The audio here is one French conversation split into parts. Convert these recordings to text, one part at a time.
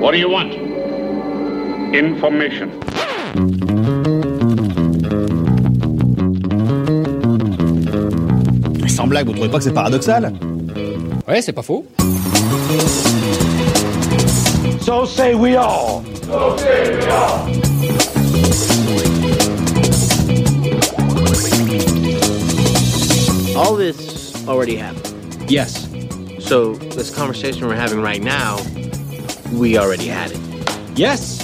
What do you want? Information. Sans blague, vous trouvez pas que c'est paradoxal Ouais, c'est pas faux. So say we all. All this already happened. Yes. So this conversation we're having right now, we already had it. Yes.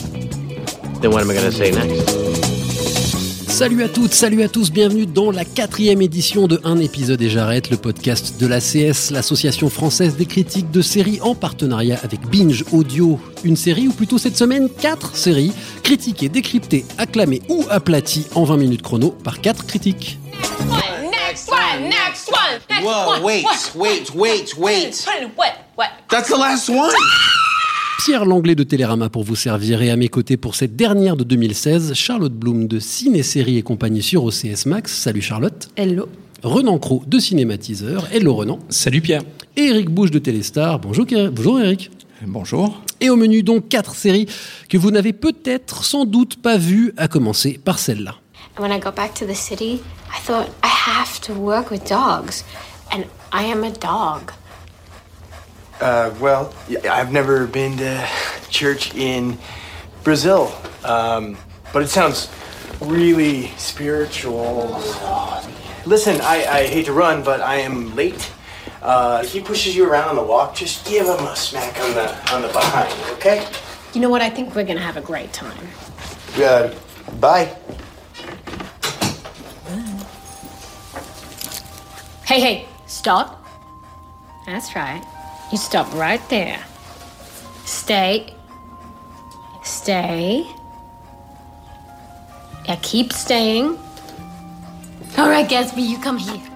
Then what am I gonna say next? Salut à toutes, salut à tous, bienvenue dans la quatrième édition de Un épisode et j'arrête, le podcast de l'ACS, l'association française des critiques de séries en partenariat avec Binge Audio. Une série, ou plutôt cette semaine, quatre séries, critiquées, décryptées, acclamées ou aplaties en 20 minutes chrono par quatre critiques. Next one, next one, next Whoa, one. wait, What? wait, wait, wait. What? What? That's the last one? Pierre Langlais de Télérama pour vous servir et à mes côtés pour cette dernière de 2016, Charlotte Bloom de Ciné Série et compagnie sur OCS Max. Salut Charlotte. Hello. Renan Cros de Cinématiseur. Hello Renan. Salut Pierre. Et Eric Bouche de Téléstar. Bonjour, Bonjour Eric. Bonjour. Et au menu donc quatre séries que vous n'avez peut-être sans doute pas vues, à commencer par celle-là. And when I got back to the city, I thought I have to work with dogs. And I am a dog. Uh, well, I've never been to church in Brazil, um, but it sounds really spiritual. Listen, I, I hate to run, but I am late. Uh, if he pushes you around on the walk, just give him a smack on the on the behind, okay? You know what? I think we're gonna have a great time. Uh, bye. Hey, hey, stop. That's right. You stop right there. Stay. Stay. Yeah, keep staying. All right, Gatsby, you come here.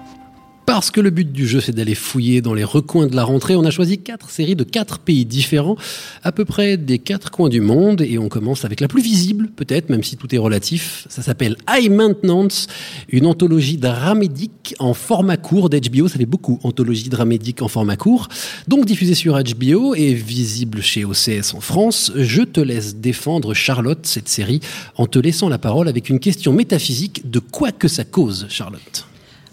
Parce que le but du jeu, c'est d'aller fouiller dans les recoins de la rentrée, on a choisi quatre séries de quatre pays différents, à peu près des quatre coins du monde, et on commence avec la plus visible, peut-être, même si tout est relatif. Ça s'appelle High Maintenance, une anthologie dramédique en format court d'HBO. Ça fait beaucoup, anthologie dramédique en format court. Donc diffusée sur HBO et visible chez OCS en France. Je te laisse défendre, Charlotte, cette série, en te laissant la parole avec une question métaphysique de quoi que ça cause, Charlotte.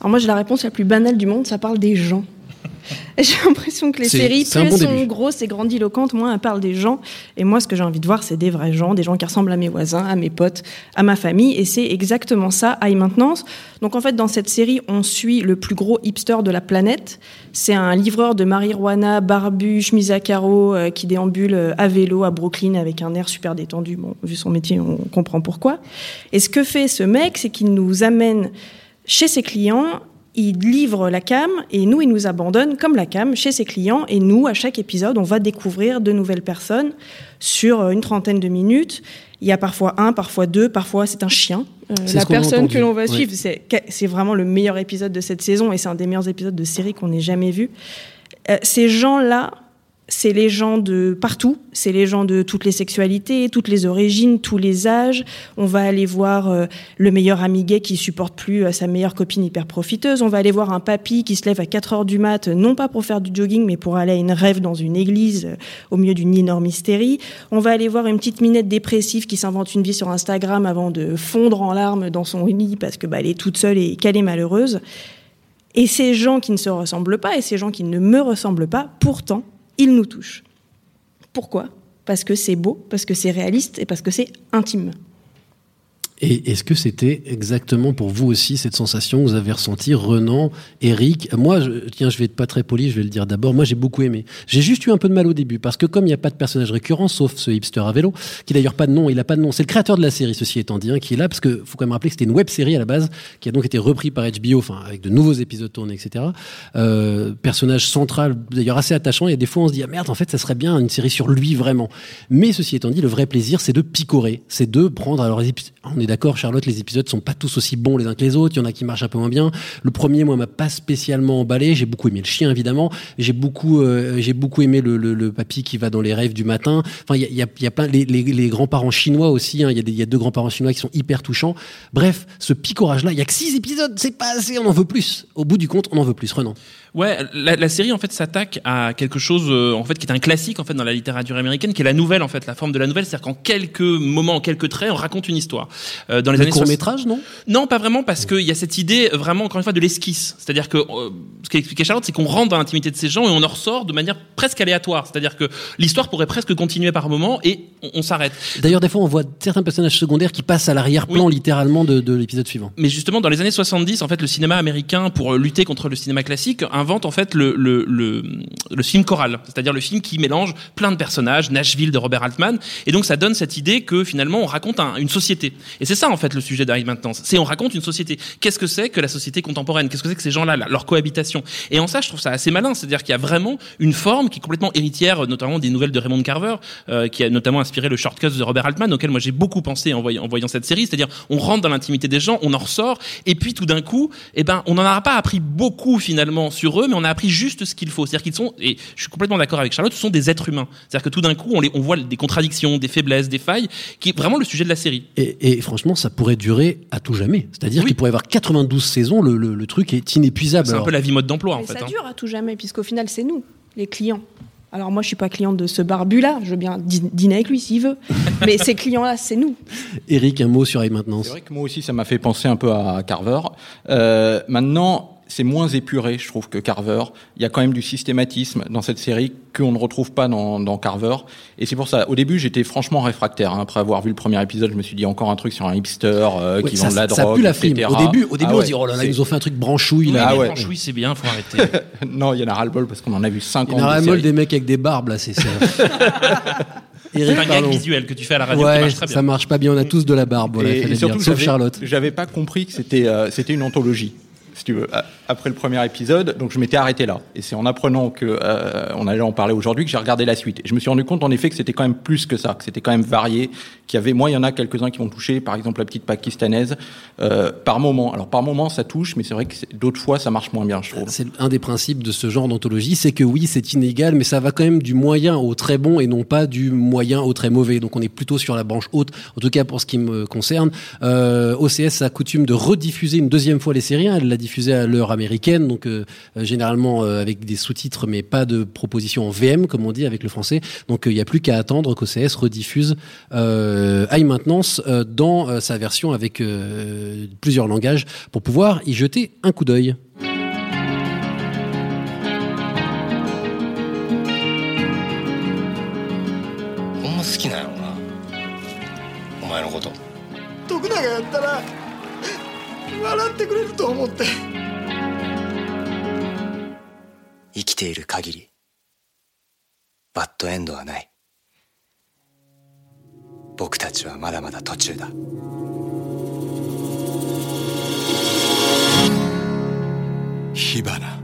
Alors moi j'ai la réponse la plus banale du monde, ça parle des gens. J'ai l'impression que les séries, plus bon elles sont début. grosses et grandiloquentes, moins elles parlent des gens. Et moi ce que j'ai envie de voir, c'est des vrais gens, des gens qui ressemblent à mes voisins, à mes potes, à ma famille. Et c'est exactement ça, High Maintenance. Donc en fait dans cette série, on suit le plus gros hipster de la planète. C'est un livreur de marijuana, barbu, chemise à carreaux, euh, qui déambule euh, à vélo à Brooklyn avec un air super détendu. Bon, vu son métier, on comprend pourquoi. Et ce que fait ce mec, c'est qu'il nous amène chez ses clients, il livre la cam et nous, il nous abandonne comme la cam chez ses clients. Et nous, à chaque épisode, on va découvrir de nouvelles personnes sur euh, une trentaine de minutes. Il y a parfois un, parfois deux, parfois c'est un chien. Euh, la personne que l'on va suivre, c'est c'est vraiment le meilleur épisode de cette saison et c'est un des meilleurs épisodes de série qu'on ait jamais vu. Euh, ces gens-là, c'est les gens de partout, c'est les gens de toutes les sexualités, toutes les origines, tous les âges. On va aller voir euh, le meilleur ami gay qui supporte plus euh, sa meilleure copine hyper profiteuse. On va aller voir un papy qui se lève à 4 heures du mat, euh, non pas pour faire du jogging, mais pour aller à une rêve dans une église euh, au milieu d'une énorme hystérie. On va aller voir une petite minette dépressive qui s'invente une vie sur Instagram avant de fondre en larmes dans son lit parce que bah, elle est toute seule et qu'elle est malheureuse. Et ces gens qui ne se ressemblent pas et ces gens qui ne me ressemblent pas, pourtant, ils nous touchent. Pourquoi? Parce que c'est beau, parce que c'est réaliste et parce que c'est intime. Et est-ce que c'était exactement pour vous aussi cette sensation que vous avez ressentie, Renan, Eric? Moi, je, tiens, je vais être pas très poli, je vais le dire d'abord. Moi, j'ai beaucoup aimé. J'ai juste eu un peu de mal au début parce que comme il n'y a pas de personnage récurrent, sauf ce hipster à vélo, qui d'ailleurs pas de nom, il a pas de nom. C'est le créateur de la série, ceci étant dit, hein, qui est là parce que faut quand même rappeler que c'était une web série à la base, qui a donc été repris par HBO, enfin avec de nouveaux épisodes tournés, etc. Euh, personnage central, d'ailleurs assez attachant. A des fois, on se dit ah merde, en fait, ça serait bien une série sur lui vraiment. Mais ceci étant dit, le vrai plaisir, c'est de picorer, c'est de prendre. Alors, on d'accord, Charlotte, les épisodes sont pas tous aussi bons les uns que les autres. Il y en a qui marchent un peu moins bien. Le premier, moi, m'a pas spécialement emballé. J'ai beaucoup aimé le chien, évidemment. J'ai beaucoup, euh, j'ai beaucoup aimé le, le, papy qui va dans les rêves du matin. Enfin, il y a, y y a plein les, les, les grands-parents chinois aussi. hein. Il y a y a deux grands-parents chinois qui sont hyper touchants. Bref, ce picorage-là, il y a que six épisodes, c'est pas assez. On en veut plus. Au bout du compte, on en veut plus. Renan. Ouais, la, la série en fait s'attaque à quelque chose euh, en fait qui est un classique en fait dans la littérature américaine, qui est la nouvelle en fait, la forme de la nouvelle, c'est-à-dire qu'en quelques moments, en quelques traits, on raconte une histoire. Euh, dans les Le années court 60 métrage, non? Non, pas vraiment, parce qu'il y a cette idée euh, vraiment encore une fois de l'esquisse, c'est-à-dire que euh, ce qu'expliquait Charlotte, c'est qu'on rentre dans l'intimité de ces gens et on en ressort de manière presque aléatoire, c'est-à-dire que l'histoire pourrait presque continuer par moment et on, on s'arrête. D'ailleurs, des fois, on voit certains personnages secondaires qui passent à l'arrière-plan littéralement de, de l'épisode suivant. Mais justement, dans les années 70, en fait, le cinéma américain, pour lutter contre le cinéma classique, invente en fait le, le, le, le film choral, c'est-à-dire le film qui mélange plein de personnages, Nashville de Robert Altman, et donc ça donne cette idée que finalement on raconte un- une société. Et c'est ça en fait le sujet d'Harry Maintenance, c'est on raconte une société. Qu'est-ce que c'est que la société contemporaine? Qu'est-ce que c'est que ces gens-là, là, leur cohabitation Et en ça, je trouve ça assez malin, c'est-à-dire qu'il y a vraiment une forme qui est complètement héritière, notamment des nouvelles de Raymond Carver, euh, qui a notamment inspiré le Shortcuts de Robert Altman, auquel moi j'ai beaucoup pensé en voyant, cette série, c'est-à-dire on rentre dans l'intimité des gens, on en ressort, et puis tout d'un coup, eh ben, on n'en aura pas appris beaucoup finalement sur eux, mais on a appris juste ce qu'il faut. C'est-à-dire qu'ils sont, et je suis complètement d'accord avec Charlotte, ce sont des êtres humains. C'est-à-dire que tout d'un coup, on, les, on voit des contradictions, des faiblesses, des failles, qui est vraiment le sujet de la série. Et, et franchement, ça pourrait durer à tout jamais. C'est-à-dire qu'il pourrait y avoir 92 saisons, le, le, le truc est inépuisable. C'est un peu la vie mode d'emploi en fait. ça hein. dure à tout jamais, puisqu'au final, c'est nous, les clients. Alors moi, je suis pas cliente de ce barbu-là. Je veux bien dî- dîner avec lui s'il veut. Mais ces clients-là, c'est nous. Eric, un mot sur High Maintenance. C'est vrai que moi aussi, ça m'a fait penser un peu à Carver. Euh, maintenant, c'est moins épuré, je trouve, que Carver. Il y a quand même du systématisme dans cette série qu'on ne retrouve pas dans, dans Carver. Et c'est pour ça, au début, j'étais franchement réfractaire. hein. Après avoir vu le premier épisode, je me suis dit encore un truc sur un hipster euh, Ouais, qui ça, vend de la ça drogue, pue la frime. etc. Au début, au début Ah on se dit, oh là là, ils nous ont fait un truc branchouille. Oui, Là. Ah ouais. franchement, c'est bien, faut arrêter. non, il y en a ras-le-bol parce qu'on en a vu 50 Il y en a molle des mecs avec des barbes, là, c'est ça. c'est un gag visuel que tu fais à la radio qui Ouais, marche très bien. ça marche pas bien. On a tous de la barbe, voilà, et, fallait et surtout. Sauf Charlotte. J'avais pas compris que c'était euh, c'était une anthologie. Si tu veux, après le premier épisode, donc je m'étais arrêté là. Et c'est en apprenant que euh, on allait en parler aujourd'hui que j'ai regardé la suite. Et je me suis rendu compte en effet que c'était quand même plus que ça, que c'était quand même varié, qu'il y avait, moi, il y en a quelques-uns qui vont toucher, par exemple la petite pakistanaise, euh, par moment. Alors par moment ça touche, mais c'est vrai que d'autres fois ça marche moins bien, je trouve. C'est un des principes de ce genre d'anthologie, c'est que oui, c'est inégal, mais ça va quand même du moyen au très bon et non pas du moyen au très mauvais. Donc on est plutôt sur la branche haute, en tout cas pour ce qui me concerne. Euh, OCS a coutume de rediffuser une deuxième fois les séries. hein. Elle l'a diffusé à l'heure américaine, donc euh, euh, généralement euh, avec des sous-titres, mais pas de proposition en VM, comme on dit avec le français. Donc il n'y a plus qu'à attendre qu'OCS rediffuse euh, High Maintenance dans sa version avec plusieurs langages pour pouvoir y jeter un coup d'œil. 笑ってくれると思って。生きている限りバッドエンドはない。僕たちはまだまだ途中だ。Hibana.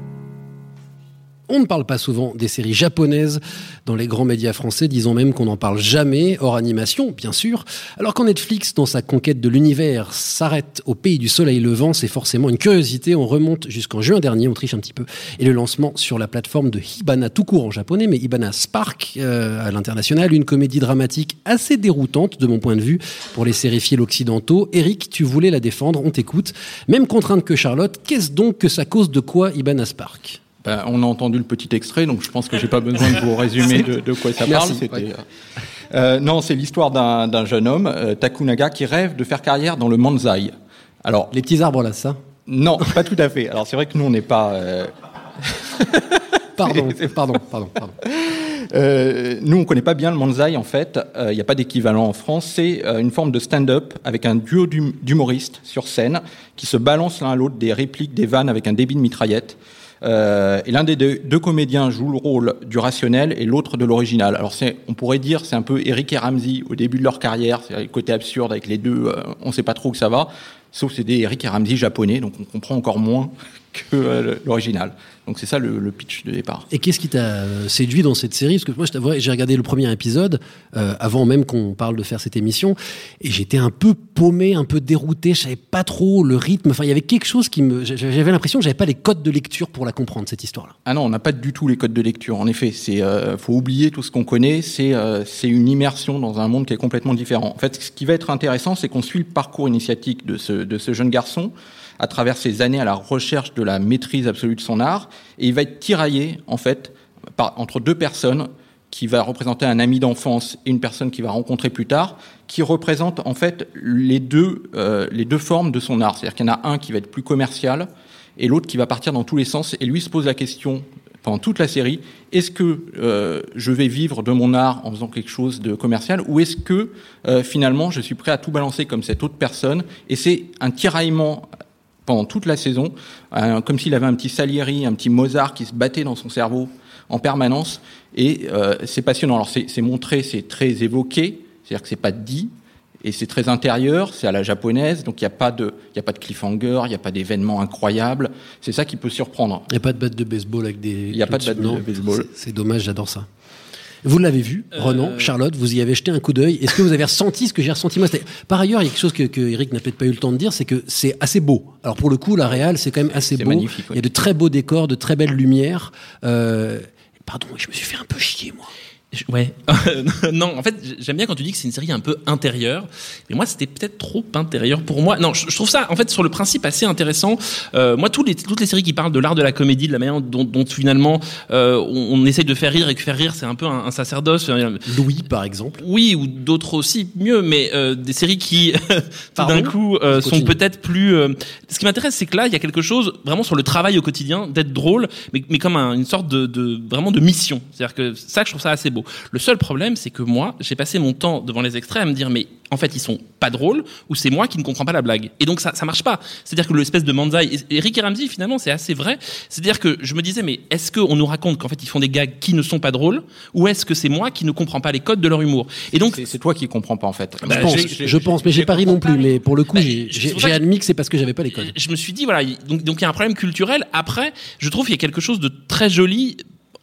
On ne parle pas souvent des séries japonaises dans les grands médias français, disons même qu'on n'en parle jamais, hors animation, bien sûr. Alors quand Netflix, dans sa conquête de l'univers, s'arrête au pays du soleil levant, c'est forcément une curiosité. On remonte jusqu'en juin dernier, on triche un petit peu, et le lancement sur la plateforme de Hibana tout court en japonais, mais Hibana Spark euh, à l'international, une comédie dramatique assez déroutante de mon point de vue pour les sériphiles occidentaux. Eric, tu voulais la défendre, on t'écoute. Même contrainte que Charlotte, qu'est-ce donc que ça cause de quoi Hibana Spark? Ben, on a entendu le petit extrait, donc je pense que j'ai pas besoin de vous résumer de, de quoi ça parle. Ouais. euh, euh, non, c'est l'histoire d'un jeune homme, euh, Takunaga, qui rêve de faire carrière dans le manzai. Alors, Les petits arbres là, ça? Non, pas tout à fait. Alors c'est vrai que nous on n'est pas. euh, Pardon, pardon, pardon, pardon. Euh, nous, on connaît pas bien le manzai en fait. Il n'y a pas d'équivalent en France. C'est euh, une forme de stand-up avec un duo d'hum- d'humoristes sur scène qui se balancent l'un à l'autre des répliques, des vannes avec un débit de mitraillette. Euh, et l'un des deux, deux comédiens joue le rôle du rationnel et l'autre de l'original. Alors c'est, on pourrait dire, c'est un peu Eric et Ramsey au début de leur carrière. C'est le côté absurde avec les deux. euh, on sait pas trop où ça va. Sauf c'est des Eric et Ramsey japonais, donc on comprend encore moins que euh, l'original. Donc c'est ça le, le pitch de départ. Et qu'est-ce qui t'a euh, séduit dans cette série? Parce que moi, je t'avoue, j'ai regardé le premier épisode euh, avant même qu'on parle de faire cette émission, et j'étais un peu paumé, un peu dérouté. Je savais pas trop le rythme. Enfin, il y avait quelque chose qui me. J'avais l'impression que j'avais pas les codes de lecture pour la comprendre cette histoire-là. Ah non, on n'a pas du tout les codes de lecture. En effet, c'est euh, faut oublier tout ce qu'on connaît. C'est euh, c'est une immersion dans un monde qui est complètement différent. En fait, ce qui va être intéressant, c'est qu'on suit le parcours initiatique de ce de ce jeune garçon à travers ses années à la recherche de la maîtrise absolue de son art, et il va être tiraillé en fait par, entre deux personnes qui va représenter un ami d'enfance et une personne qu'il va rencontrer plus tard, qui représentent en fait les deux, euh, les deux formes de son art. C'est-à-dire qu'il y en a un qui va être plus commercial et l'autre qui va partir dans tous les sens. Et lui se pose la question pendant toute la série est-ce que euh, je vais vivre de mon art en faisant quelque chose de commercial ou est-ce que euh, finalement je suis prêt à tout balancer comme cette autre personne? Et c'est un tiraillement pendant toute la saison, euh, comme s'il avait un petit Salieri, un petit Mozart qui se battait dans son cerveau en permanence. Et euh, c'est passionnant. Alors c'est montré, c'est très évoqué, c'est-à-dire que c'est pas dit, et c'est très intérieur, c'est à la japonaise, donc il n'y a pas de, il y a pas de cliffhanger, il n'y a pas d'événements incroyables. C'est ça qui peut surprendre. Il n'y a pas de batte de baseball avec des. Il n'y a pas de batte de baseball. C'est dommage, j'adore ça. Vous l'avez vu, Renan, Charlotte, vous y avez jeté un coup d'œil. Est-ce que vous avez ressenti ce que j'ai ressenti moi c'était- Par ailleurs, il y a quelque chose que, que Eric n'a peut-être pas eu le temps de dire, c'est que c'est assez beau. Alors pour le coup, la réal, c'est quand même assez beau. magnifique, Il y a de très beaux décors, de très belles lumières. Euh, Pardon, je me suis fait un peu chier, moi. Ouais. non, en fait, j'aime bien quand tu dis que c'est une série un peu intérieure. Mais moi, c'était peut-être trop intérieur pour moi. Non, je, trouve ça, en fait, sur le principe, assez intéressant. Euh, moi, tous les, toutes les séries qui parlent de l'art de la comédie, de la manière dont, dont finalement euh, on, on essaye de faire rire et que faire rire, c'est un peu un, un sacerdoce. Louis, par exemple. Oui, ou d'autres aussi, mieux. Mais euh, des séries qui, tout d'un coup, euh, sont peut-être plus. euh, Ce qui m'intéresse, c'est que là, il y a quelque chose vraiment sur le travail au quotidien, d'être drôle, mais, mais comme un- une sorte de, de vraiment de mission. C'est-à-dire que ça, je trouve ça assez beau. Le seul problème, c'est que moi, j'ai passé mon temps devant les extraits à me dire, mais en fait, ils sont pas drôles, ou c'est moi qui ne comprends pas la blague. Et donc ça, ça marche pas. C'est-à-dire que l'espèce de manzai, et et Ramsey, finalement, c'est assez vrai. C'est-à-dire que je me disais, mais est-ce qu'on nous raconte qu'en fait ils font des gags qui ne sont pas drôles, ou est-ce que c'est moi qui ne comprends pas les codes de leur humour? Et donc C'est toi qui comprends pas en fait. Bah, je pense, j'ai- je pense, mais j'ai pas ri non plus. Mais pour le coup, Bah, j'ai admis que c'est parce que j'avais pas les codes. je me suis dit voilà il- donc donc il y a un problème culturel après je trouve qu'il y a quelque chose de très joli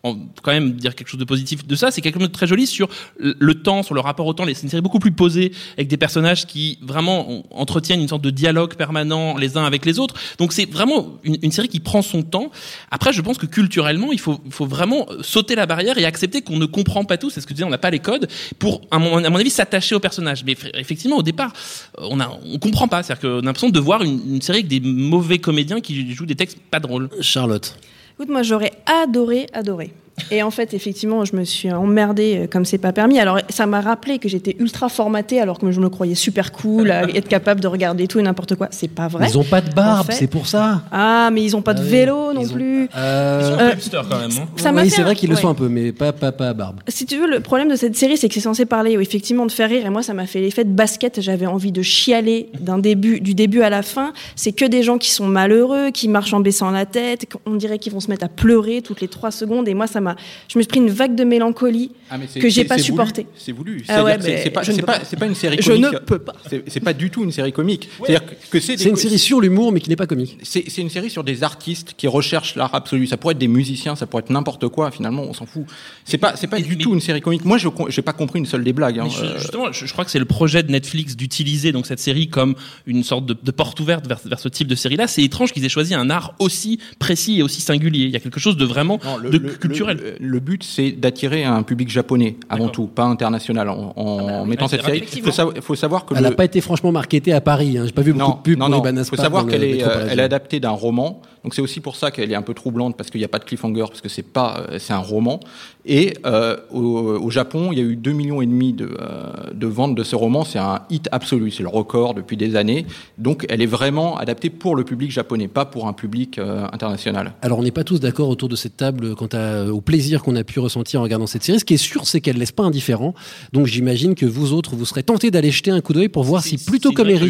quand même dire quelque chose de positif de ça c'est quelque chose de très joli sur le temps sur le rapport au temps. C'est une série beaucoup plus posée avec des personnages qui vraiment entretiennent une sorte de dialogue permanent les uns avec les autres. Donc c'est vraiment une, série qui prend son temps. Après je pense que culturellement il faut faut vraiment sauter la barrière et accepter qu'on ne comprend pas tout. C'est ce que disais on n'a pas les codes pour à mon, avis s'attacher au personnage. Mais effectivement au départ euh, on a on comprend pas. C'est-à-dire qu'on a l'impression de voir une série avec des mauvais comédiens qui jouent des textes pas drôles. Charlotte Écoute, moi j'aurais adoré, adoré. Et en fait, effectivement, je me suis emmerdée euh, comme c'est pas permis. Alors, ça m'a rappelé que j'étais ultra formatée alors que je me croyais super cool, à être capable de regarder tout et n'importe quoi. C'est pas vrai. Ils ont pas de barbe, En fait. c'est pour ça. Ah, mais ils ont pas de Ah oui, vélo non ils ont- plus. Euh, ils sont un Euh, peu hipsters quand même hein. Ça m'a oui, fait c'est un- vrai qu'ils le ouais. sont un peu, mais pas, pas, pas à barbe. Si tu veux, le problème de cette série, c'est que c'est censé parler, effectivement, de faire rire. Et moi, ça m'a fait l'effet de basket. J'avais envie de chialer d'un début, du début à la fin. C'est que des gens qui sont malheureux, qui marchent en baissant la tête. On dirait qu'ils vont se mettre à pleurer toutes les trois secondes. Et moi, ça m'a, je me suis pris une vague de mélancolie Ah, que j'ai pas c'est voulu, supportée. C'est voulu. Ah ouais, c'est- mais c'est pas, je une série Je comique. ne peux pas. C'est- pas du tout une série comique. C'est-à-dire que, que c'est une série sur l'humour, mais qui n'est pas comique. C'est une série sur des artistes qui recherchent l'art absolu. Ça pourrait être des musiciens, ça pourrait être n'importe quoi. Finalement, on s'en fout. C'est pas, c'est pas du tout une série comique. Moi, je j'ai pas compris une seule des blagues. hein. Je- Euh, justement, je, je crois que c'est le projet de Netflix d'utiliser donc cette série comme une sorte de, de porte ouverte vers, vers ce type de série-là. C'est étrange qu'ils aient choisi un art aussi précis et aussi singulier. Il y a quelque chose de vraiment non, le, de le- culturel. Le- le but, c'est d'attirer un public japonais avant tout, pas international. En, en mettant Ouais, cette série, il faut, savoir- faut savoir que Elle n'a le- pas été franchement marketée à Paris. Hein. J'ai pas vu beaucoup non, de pubs non, pour non. Il faut savoir qu'elle le est, euh, parisien. elle est adaptée d'un roman. Donc c'est aussi pour ça qu'elle est un peu troublante parce qu'il n'y a pas de cliffhanger parce que c'est pas, euh, c'est un roman. Et euh, au, au Japon, il y a eu 2 millions et demi de, euh, de ventes de ce roman. C'est un hit absolu. C'est le record depuis des années. Donc elle est vraiment adaptée pour le public japonais, pas pour un public euh, international. Alors, on n'est pas tous d'accord autour de cette table quant à- au plaisir qu'on a pu ressentir en regardant cette série. Ce qui est sûr, c'est qu'elle laisse pas indifférent. Donc, j'imagine que vous autres, vous serez tentés d'aller jeter un coup d'œil pour voir si, plutôt comme Eric,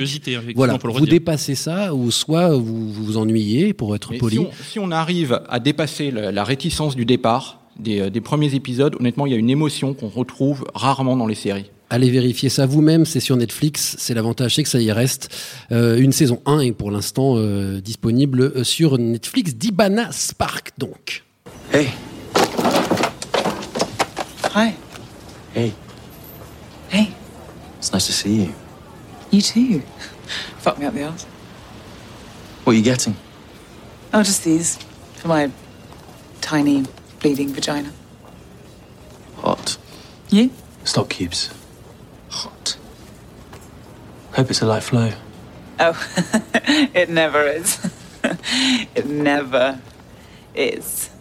voilà, vous dépassez ça, ou soit vous vous, vous ennuyez, pour être Mais poli. si on, si on arrive à dépasser la, la réticence du départ des, euh, des premiers épisodes, honnêtement, il y a une émotion qu'on retrouve rarement dans les séries. Allez vérifier ça vous-même, c'est sur Netflix, c'est l'avantage, c'est que ça y reste. Euh, une saison 1 est pour l'instant euh, disponible sur Netflix d'Ibana Spark donc. Hey. Hi. Hey. Hey. It's nice to see you. You too. Fuck me up the arse. What are you getting? Oh, just these. For my tiny, bleeding vagina. Hot. You? Stock cubes. Hot. Hope it's a light flow. Oh, it never is. it never is.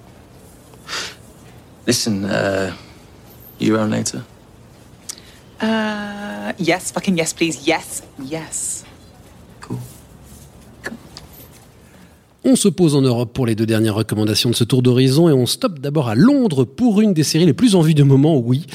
Listen, uh, you around later? Uh, yes, fucking yes, please. Yes, yes. On se pose en Europe pour les deux dernières recommandations de ce tour d'horizon et on stoppe d'abord à Londres pour une des séries les plus en vue de moment, oui,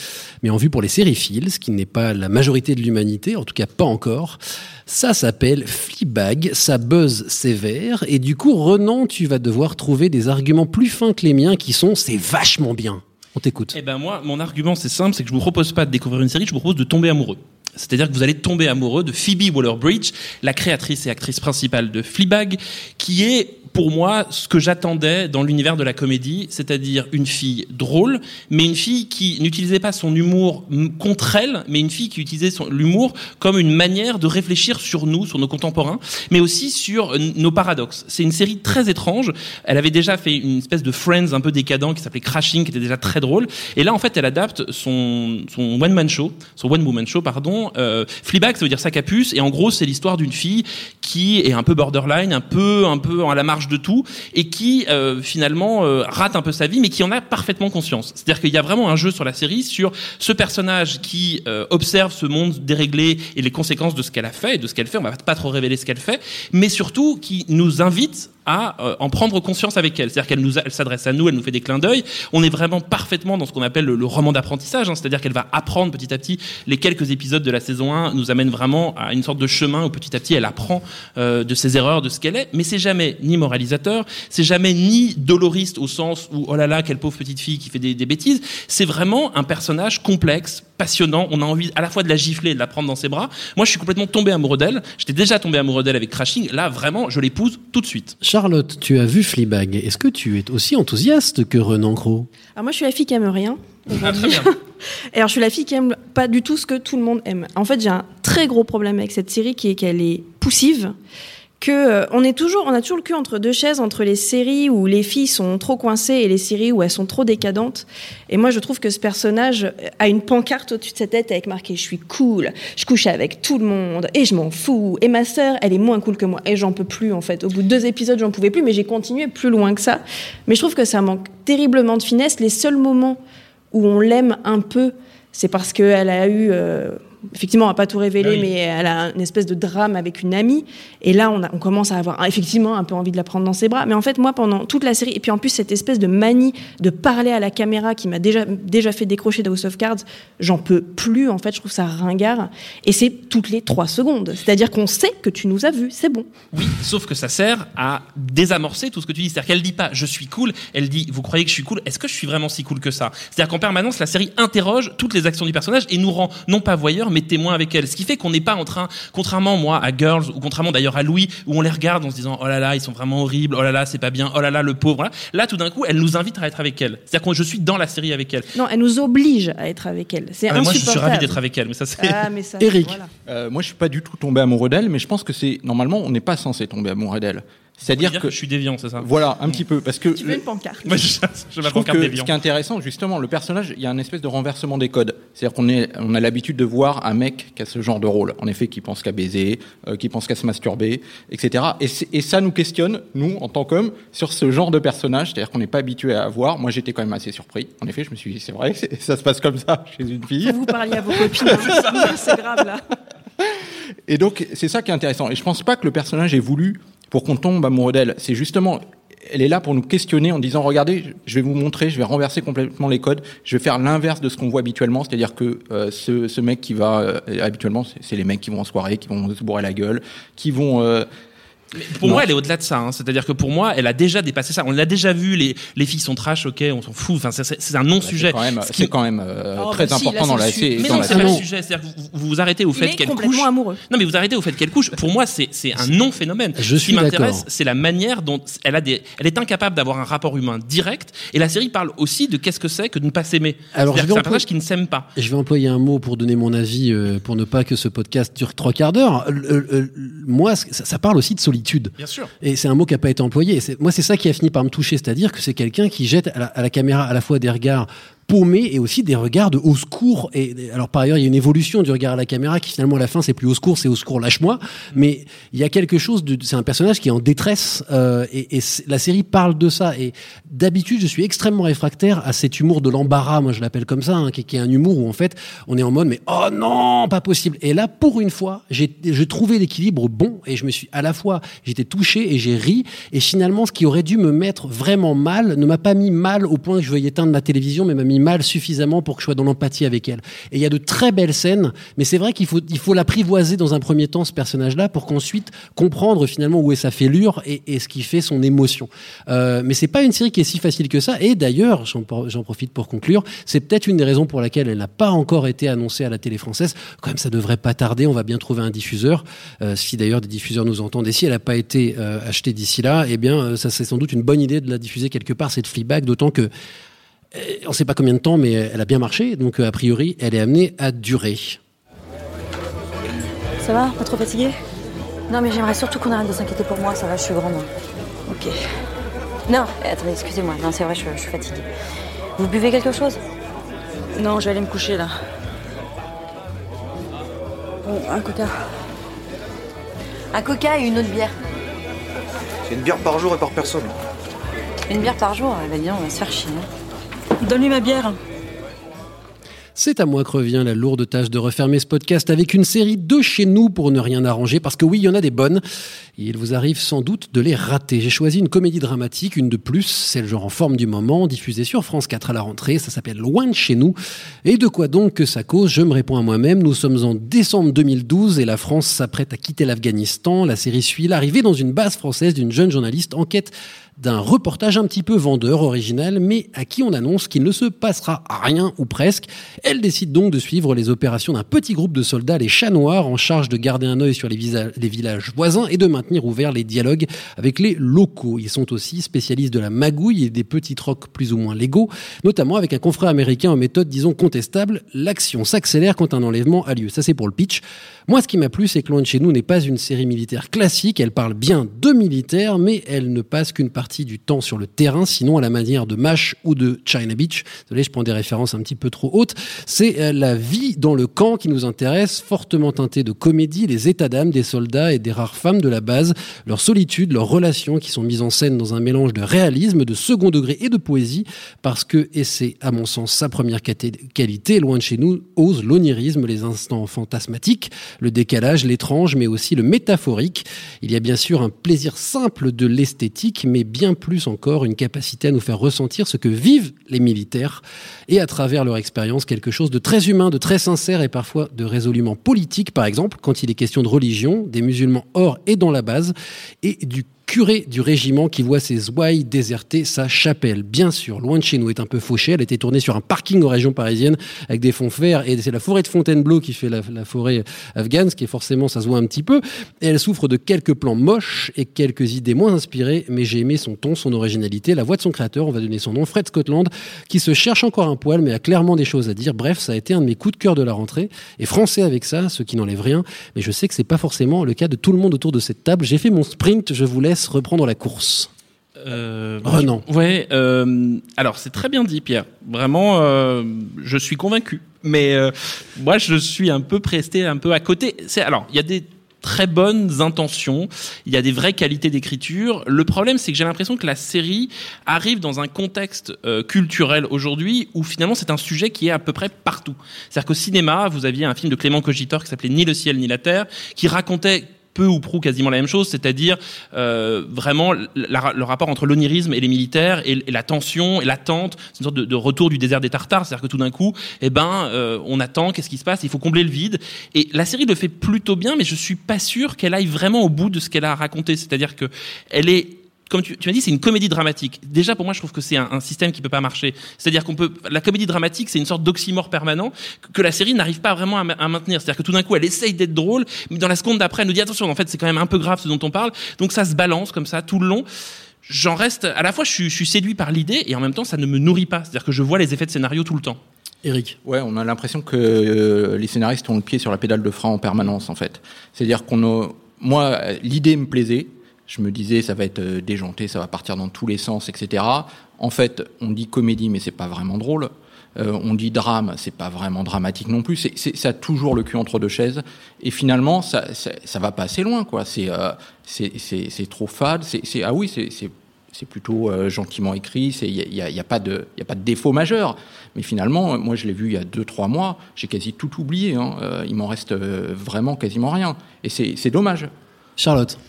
mais en vue pour les sériphiles, ce qui n'est pas la majorité de l'humanité, en tout cas pas encore. Ça s'appelle Fleabag, ça buzz sévère et du coup, Renan, tu vas devoir trouver des arguments plus fins que les miens qui sont c'est vachement bien. On t'écoute. Eh ben moi, mon argument c'est simple, c'est que je vous propose pas de découvrir une série, je vous propose de tomber amoureux. C'est-à-dire que vous allez tomber amoureux de Phoebe Waller-Bridge, la créatrice et actrice principale de Fleabag, qui est pour moi ce que j'attendais dans l'univers de la comédie, c'est-à-dire une fille drôle, mais une fille qui n'utilisait pas son humour contre elle, mais une fille qui utilisait l'humour comme une manière de réfléchir sur nous, sur nos contemporains, mais aussi sur nos paradoxes. C'est une série très étrange. Elle avait déjà fait une espèce de Friends un peu décadent qui s'appelait Crashing, qui était déjà très drôle. Et là, en fait, elle adapte son, son one-man show, son one-woman show, pardon. Euh, Fleabag, ça veut dire sac à puce. Et en gros, c'est l'histoire d'une fille qui est un peu borderline, un peu, un peu à la marge de tout, et qui euh, finalement euh, rate un peu sa vie, mais qui en a parfaitement conscience. C'est-à-dire qu'il y a vraiment un jeu sur la série sur ce personnage qui euh, observe ce monde déréglé et les conséquences de ce qu'elle a fait et de ce qu'elle fait. On va pas trop révéler ce qu'elle fait, mais surtout qui nous invite à euh, en prendre conscience avec elle. C'est-à-dire qu'elle nous elle s'adresse à nous, elle nous fait des clins d'œil. On est vraiment parfaitement dans ce qu'on appelle le, le roman d'apprentissage, hein. c'est-à-dire qu'elle va apprendre petit à petit. Les quelques épisodes de la saison 1 nous amènent vraiment à une sorte de chemin où petit à petit elle apprend euh, de ses erreurs, de ce qu'elle est. Mais c'est jamais ni moralisateur, c'est jamais ni doloriste au sens où oh là là quelle pauvre petite fille qui fait des, des bêtises. C'est vraiment un personnage complexe, passionnant. On a envie à la fois de la gifler et de la prendre dans ses bras. Moi, je suis complètement tombé amoureux d'elle. J'étais déjà tombé amoureux d'elle avec Crashing. Là, vraiment, je l'épouse tout de suite. Charlotte, tu as vu Fleabag. Est-ce que tu es aussi enthousiaste que Renan Cros Alors moi, je suis la fille qui aime rien. Ah, très bien. Et alors, je suis la fille qui aime pas du tout ce que tout le monde aime. En fait, j'ai un très gros problème avec cette série qui est qu'elle est poussive. Que euh, on est toujours, on a toujours le cul entre deux chaises, entre les séries où les filles sont trop coincées et les séries où elles sont trop décadentes. Et moi, je trouve que ce personnage a une pancarte au-dessus de sa tête avec marqué "Je suis cool, je couche avec tout le monde et je m'en fous." Et ma sœur, elle est moins cool que moi et j'en peux plus en fait. Au bout de deux épisodes, j'en pouvais plus, mais j'ai continué plus loin que ça. Mais je trouve que ça manque terriblement de finesse. Les seuls moments où on l'aime un peu, c'est parce qu'elle a eu, euh, effectivement, on va pas tout révéler, Ah oui. mais elle a une espèce de drame avec une amie. Et là, on, a- on commence à avoir effectivement un peu envie de la prendre dans ses bras. Mais en fait, moi, pendant toute la série, et puis en plus, cette espèce de manie de parler à la caméra qui m'a déjà, déjà fait décrocher d'House of Cards, j'en peux plus. En fait, je trouve ça ringard. Et c'est toutes les trois secondes. C'est-à-dire qu'on sait que tu nous as vus, c'est bon. Oui, sauf que ça sert à désamorcer tout ce que tu dis. C'est-à-dire qu'elle dit pas je suis cool, elle dit vous croyez que je suis cool, est-ce que je suis vraiment si cool que ça? C'est-à-dire qu'en permanence, la série interroge toutes les actions du personnage et nous rend non pas voyeurs mais témoins avec elle. Ce qui fait qu'on n'est pas en train, contrairement moi à Girls ou contrairement d'ailleurs à Louis, où on les regarde en se disant oh là là, ils sont vraiment horribles, oh là là, c'est pas bien, oh là là, le pauvre. Voilà. Là, tout d'un coup, elle nous invite à être avec elle. C'est-à-dire que je suis dans la série avec elle. Non, elle nous oblige à être avec elle. C'est Ah, moi, je suis ravi d'être avec elle, mais ça c'est. Ah, mais ça, Eric. voilà. Euh, moi, je suis pas du tout tombé amoureux d'elle, mais je pense que c'est normalement, on n'est pas censé tomber amoureux d'elle. C'est-à-dire dire que, que je suis déviant, c'est ça Voilà, un petit peu, parce que Tu veux une pancarte Moi, je, je trouve que déviant. ce qui est intéressant, justement, le personnage, il y a un espèce de renversement des codes. C'est-à-dire qu'on est, on a l'habitude de voir un mec qui a ce genre de rôle. En effet, qui pense qu'à baiser, euh, qui pense qu'à se masturber, etc. Et, ça nous questionne, nous, en tant qu'hommes, sur ce genre de personnage. C'est-à-dire qu'on n'est pas habitué à voir. Moi, j'étais quand même assez surpris. En effet, je me suis dit, c'est vrai, ça se passe comme ça chez une fille. Vous parliez à vos copines. hein. c'est grave là. Et donc, c'est ça qui est intéressant. Et je pense pas que le personnage est voulu pour qu'on tombe amoureux d'elle. C'est justement, elle est là pour nous questionner en disant, regardez, je vais vous montrer, je vais renverser complètement les codes, je vais faire l'inverse de ce qu'on voit habituellement, c'est-à-dire que euh, ce, ce mec qui va, euh, habituellement, c'est c'est les mecs qui vont en soirée, qui vont se bourrer la gueule, qui vont... euh, Pour Non. moi, elle est au-delà de ça. hein. C'est-à-dire que pour moi, elle a déjà dépassé ça. On l'a déjà vu. Les, les filles sont trash, ok, on s'en fout. Enfin, c'est- un non-sujet. C'est quand même, Ce qui- quand même euh, Oh, très bah si, important là, dans la su- série. Mais dans non, c'est pas le sujet. C'est-à-dire que vous, vous arrêtez au fait est qu'elle complètement couche. amoureux. Non, mais vous arrêtez au fait qu'elle couche. Pour moi, c'est un non-phénomène. Je Ce qui m'intéresse, c'est la manière dont elle a des. Elle est incapable d'avoir un rapport humain direct. Et la série parle aussi de qu'est-ce que c'est que de ne pas s'aimer. Alors, c'est un employer- personnage qui ne s'aime pas. Je vais employer un mot pour donner mon avis, euh, pour ne pas que ce podcast dure trois quarts d'heure. Moi, ça, ça parle aussi de solitude. Bien sûr. Et c'est un mot qui n'a pas été employé. Et Moi, c'est ça qui a fini par me toucher, c'est-à-dire que c'est quelqu'un qui jette à la, à la caméra à la fois des regards paumés et aussi des regards de au secours. Et alors par ailleurs, il y a une évolution du regard à la caméra qui finalement à la fin c'est plus au secours, c'est au secours, lâche-moi. Mais il y a quelque chose de, c'est un personnage qui est en détresse euh, et, la série parle de ça. Et d'habitude, je suis extrêmement réfractaire à cet humour de l'embarras, moi je l'appelle comme ça, hein, qui, qui est un humour où en fait on est en mode mais oh non, pas possible. Et là, pour une fois, j'ai j'ai trouvé l'équilibre bon et je me suis à la fois j'étais touché et j'ai ri. Et finalement, ce qui aurait dû me mettre vraiment mal ne m'a pas mis mal au point que je veuille éteindre ma télévision, mais m'a mis mal suffisamment pour que je sois dans l'empathie avec elle. Et il y a de très belles scènes, mais c'est vrai qu'il faut il faut l'apprivoiser dans un premier temps ce personnage-là pour qu'ensuite comprendre finalement où est sa fêlure et, et ce qui fait son émotion. Euh, mais c'est pas une série qui est si facile que ça. Et d'ailleurs, j'en profite pour conclure, c'est peut-être une des raisons pour laquelle elle n'a pas encore été annoncée à la télé française. Quand même, ça devrait pas tarder. On va bien trouver un diffuseur. Euh, si d'ailleurs des diffuseurs nous entendent, et si elle n'a pas été euh, achetée d'ici là, eh bien, euh, ça c'est sans doute une bonne idée de la diffuser quelque part cette Fleabag, d'autant que on ne sait pas combien de temps, mais elle a bien marché. Donc euh, a priori, elle est amenée à durer. Ça va? Pas trop fatigué Non, mais j'aimerais surtout qu'on arrête de s'inquiéter pour moi, ça va, je suis grande. Ok. Non, attendez, excusez-moi, non, c'est vrai, je, je suis fatiguée. Vous buvez quelque chose? Non, je vais aller me coucher là. Bon, un coca. Un coca et une autre bière. C'est une bière par jour et par personne. Une bière par jour, eh donc, on va se faire chier. hein. Donne-lui ma bière. C'est à moi que revient la lourde tâche de refermer ce podcast avec une série de chez nous pour ne rien arranger, parce que oui, il y en a des bonnes, il vous arrive sans doute de les rater. J'ai choisi une comédie dramatique, une de plus, c'est le genre en forme du moment, diffusée sur France 4 à la rentrée, ça s'appelle Loin de chez nous. Et de quoi donc que ça cause Je me réponds à moi-même, nous sommes en décembre 2012 et la France s'apprête à quitter l'Afghanistan. La série suit l'arrivée dans une base française d'une jeune journaliste en quête d'un reportage un petit peu vendeur original, mais à qui on annonce qu'il ne se passera rien ou presque. Elle décide donc de suivre les opérations d'un petit groupe de soldats, les chats noirs, en charge de garder un œil sur les, villages voisins et de maintenir ouverts les dialogues avec les locaux. Ils sont aussi spécialistes de la magouille et des petits trocs plus ou moins légaux, notamment avec un confrère américain en méthode, disons, contestable. L'action s'accélère quand un enlèvement a lieu. Ça, c'est pour le pitch. Moi, ce qui m'a plu, c'est que Loin de chez nous n'est pas une série militaire classique. Elle parle bien de militaires, mais elle ne passe qu'une partie du temps sur le terrain, sinon à la manière de MASH ou de China Beach. Désolé, je prends des références un petit peu trop hautes. C'est euh, la vie dans le camp qui nous intéresse, fortement teintée de comédie, les états d'âme des soldats et des rares femmes de la base, leur solitude, leurs relations qui sont mises en scène dans un mélange de réalisme, de second degré et de poésie, parce que, et c'est à mon sens sa première qualité, loin de chez nous, ose l'onirisme, les instants fantasmatiques, le décalage, l'étrange, mais aussi le métaphorique. Il y a bien sûr un plaisir simple de l'esthétique, mais bien plus encore une capacité à nous faire ressentir ce que vivent les militaires, et à travers leur expérience, quelque chose de très humain, de très sincère et parfois de résolument politique, par exemple, quand il est question de religion, des musulmans hors et dans la base, et du curé du régiment qui voit ses ouailles déserter sa chapelle. Bien sûr, loin de chez nous est un peu fauché. Elle a été tournée sur un parking en région parisienne avec des fonds verts et c'est la forêt de Fontainebleau qui fait la, la forêt afghane, ce qui est forcément, ça se voit un petit peu. Et elle souffre de quelques plans moches et quelques idées moins inspirées, mais j'ai aimé son ton, son originalité, la voix de son créateur, on va donner son nom, Fred Scotland, qui se cherche encore un poil, mais a clairement des choses à dire. Bref, ça a été un de mes coups de cœur de la rentrée. Et français avec ça, ce qui n'enlève rien, mais je sais que c'est pas forcément le cas de tout le monde autour de cette table. J'ai fait mon sprint, je vous laisse reprendre la course. Euh, Renan. Ouais. euh, alors c'est très bien dit, Pierre. Vraiment, euh, je suis convaincu. Mais euh, moi, je suis un peu presté, un peu à côté. C'est alors, il y a des très bonnes intentions, il y a des vraies qualités d'écriture. Le problème, c'est que j'ai l'impression que la série arrive dans un contexte euh, culturel aujourd'hui où finalement c'est un sujet qui est à peu près partout. C'est-à-dire qu'au cinéma, vous aviez un film de Clément Cogitor qui s'appelait Ni le ciel ni la terre, qui racontait peu ou prou quasiment la même chose, c'est-à-dire euh, vraiment le rapport entre l'onirisme et les militaires et, et la tension et l'attente, c'est une sorte de, de retour du désert des Tartares, c'est-à-dire que tout d'un coup, eh ben, euh, on attend, qu'est-ce qui se passe? Il faut combler le vide. Et la série le fait plutôt bien, mais je suis pas sûr qu'elle aille vraiment au bout de ce qu'elle a raconté, c'est-à-dire que elle est comme tu, tu m'as dit, c'est une comédie dramatique. Déjà, pour moi, je trouve que c'est un, un système qui peut pas marcher. C'est-à-dire qu'on peut, la comédie dramatique, c'est une sorte d'oxymore permanent que, que la série n'arrive pas vraiment à, ma- à maintenir. C'est-à-dire que tout d'un coup, elle essaye d'être drôle, mais dans la seconde d'après, elle nous dit attention, en fait, c'est quand même un peu grave ce dont on parle. Donc ça se balance comme ça tout le long. J'en reste, à la fois, je suis, je suis séduit par l'idée et en même temps, ça ne me nourrit pas. C'est-à-dire que je vois les effets de scénario tout le temps. Eric. Ouais, on a l'impression que euh, les scénaristes ont le pied sur la pédale de frein en permanence, en fait. C'est-à-dire qu'on a, moi, l'idée me plaisait. Je me disais, ça va être euh, déjanté, ça va partir dans tous les sens, etc. En fait, on dit comédie, mais c'est pas vraiment drôle. Euh, on dit drame, c'est pas vraiment dramatique non plus. C'est, ça a toujours le cul entre deux chaises. Et finalement, ça, ça, ça va pas assez loin, quoi. C'est, euh, c'est, trop fade. C'est, ah oui, c'est, plutôt euh, gentiment écrit. Il n'y a, y a- y a pas de, y a pas de défaut majeur. Mais finalement, euh, moi, je l'ai vu il y a deux, trois mois. J'ai quasi tout oublié. Hein. Euh, il m'en reste vraiment quasiment rien. Et c'est dommage. Charlotte.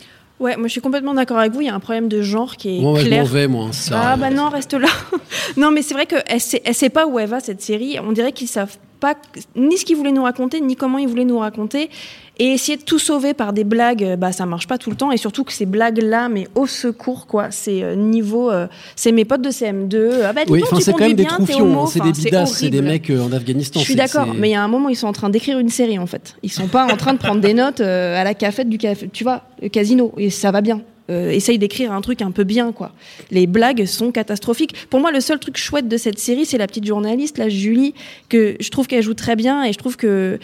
Ouais, moi je suis complètement d'accord avec vous. Il y a un problème de genre qui est Moi, ouais, clair. vais, moi. Ça, Ah bah non, reste là. non, mais c'est vrai qu'elle sait, elle sait pas où elle va cette série. On dirait qu'ils savent pas ni ce qu'ils voulaient nous raconter, ni comment ils voulaient nous raconter. Et essayer de tout sauver par des blagues, euh, bah ça marche pas tout le temps. Et surtout que ces blagues-là, mais au secours quoi, c'est euh, niveau, euh, c'est mes potes de CM2. Ah bah, Oui, enfin, tu c'est quand même des troufions, hein, c'est des bidasses, c'est des mecs euh, en Afghanistan. Je suis d'accord, mais il y a un moment, ils sont en train d'écrire une série en fait. Ils sont pas en train de prendre des notes à la cafette du café, tu vois, le casino, et ça va bien. Euh, essaye d'écrire un truc un peu bien, quoi. Les blagues sont catastrophiques. Pour moi, le seul truc chouette de cette série, c'est la petite journaliste, la Julie, que je trouve qu'elle joue très bien, et je trouve que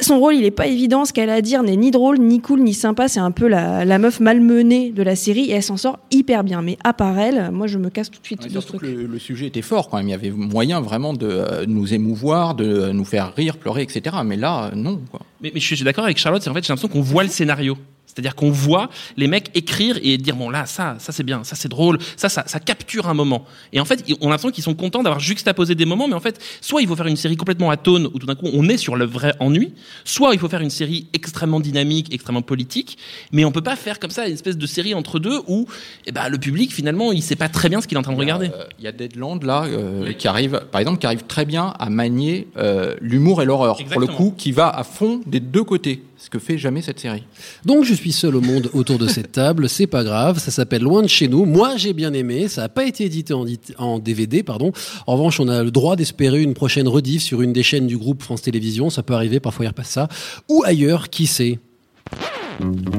son rôle, il est pas évident. Ce qu'elle a à dire n'est ni drôle, ni cool, ni sympa. C'est un peu la, la meuf malmenée de la série, et elle s'en sort hyper bien. Mais à part elle, moi, je me casse tout de suite Ouais, de ce surtout truc. que le, le sujet était fort quand même. Il y avait moyen vraiment de euh, nous émouvoir, de nous faire rire, pleurer, etc. Mais là, euh, non. Quoi. Mais, mais je suis d'accord avec Charlotte, c'est en fait, j'ai l'impression qu'on voit le scénario. C'est-à-dire qu'on voit les mecs écrire et dire bon là ça ça c'est bien ça c'est drôle ça, ça ça capture un moment. Et en fait on a l'impression qu'ils sont contents d'avoir juxtaposé des moments mais en fait soit il faut faire une série complètement atone où tout d'un coup on est sur le vrai ennui soit il faut faire une série extrêmement dynamique extrêmement politique mais on peut pas faire comme ça une espèce de série entre deux où eh ben, le public finalement il sait pas très bien ce qu'il est en train de regarder. Euh, Il y a Deadland là euh, qui arrive, par exemple, qui arrive très bien à manier euh, l'humour et l'horreur pour le coup, qui va à fond des deux côtés, ce que fait jamais cette série. Donc je suis seul au monde autour de cette table, c'est pas grave, ça s'appelle Loin de chez nous. Moi j'ai bien aimé, ça n'a pas été édité en, DVD, pardon. En revanche, on a le droit d'espérer une prochaine rediff sur une des chaînes du groupe France Télévisions, ça peut arriver, parfois il repasse ça, ou ailleurs, qui sait?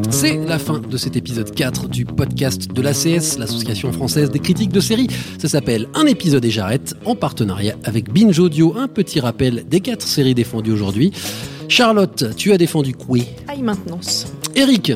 C'est la fin de cet épisode 4 du podcast de l'ACS, l'Association française des critiques de séries. Ça s'appelle Un épisode et j'arrête, en partenariat avec Binge Audio. Un petit rappel des quatre séries défendues aujourd'hui. Charlotte, tu as défendu quoi? Aïe maintenance. Eric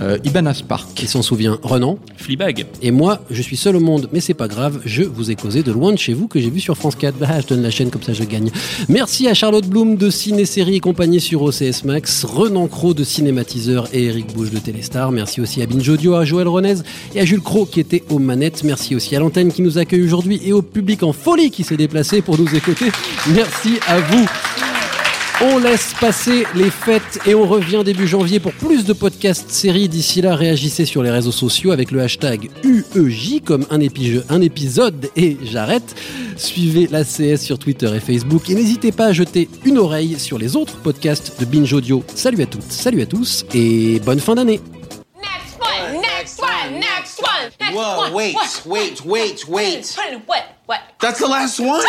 euh, Ibanez Park. Qui s'en souvient? Renan Fleabag. Et moi, je suis seul au monde, mais c'est pas grave, je vous ai causé de loin de chez vous que j'ai vu sur France 4. Bah, je donne la chaîne comme ça je gagne. Merci à Charlotte Bloom de Ciné Série et compagnie sur OCS Max, Renan Cro de Cinématiseur et Eric Bouche de Téléstar. Merci aussi à Binge Audio, à Joël Renez et à Jules Cro qui était aux manettes. Merci aussi à l'antenne qui nous accueille aujourd'hui et au public en folie qui s'est déplacé pour nous écouter. Merci à vous. On laisse passer les fêtes et on revient début janvier pour plus de podcasts séries. D'ici là, réagissez sur les réseaux sociaux avec le hashtag UEJ comme un, épi- un épisode et j'arrête. Suivez la CS sur Twitter et Facebook et n'hésitez pas à jeter une oreille sur les autres podcasts de Binge Audio. Salut à toutes, salut à tous et bonne fin d'année. Next one, next one, next one, next Whoa, one. wait, wait, wait, wait. What? What? That's the last one?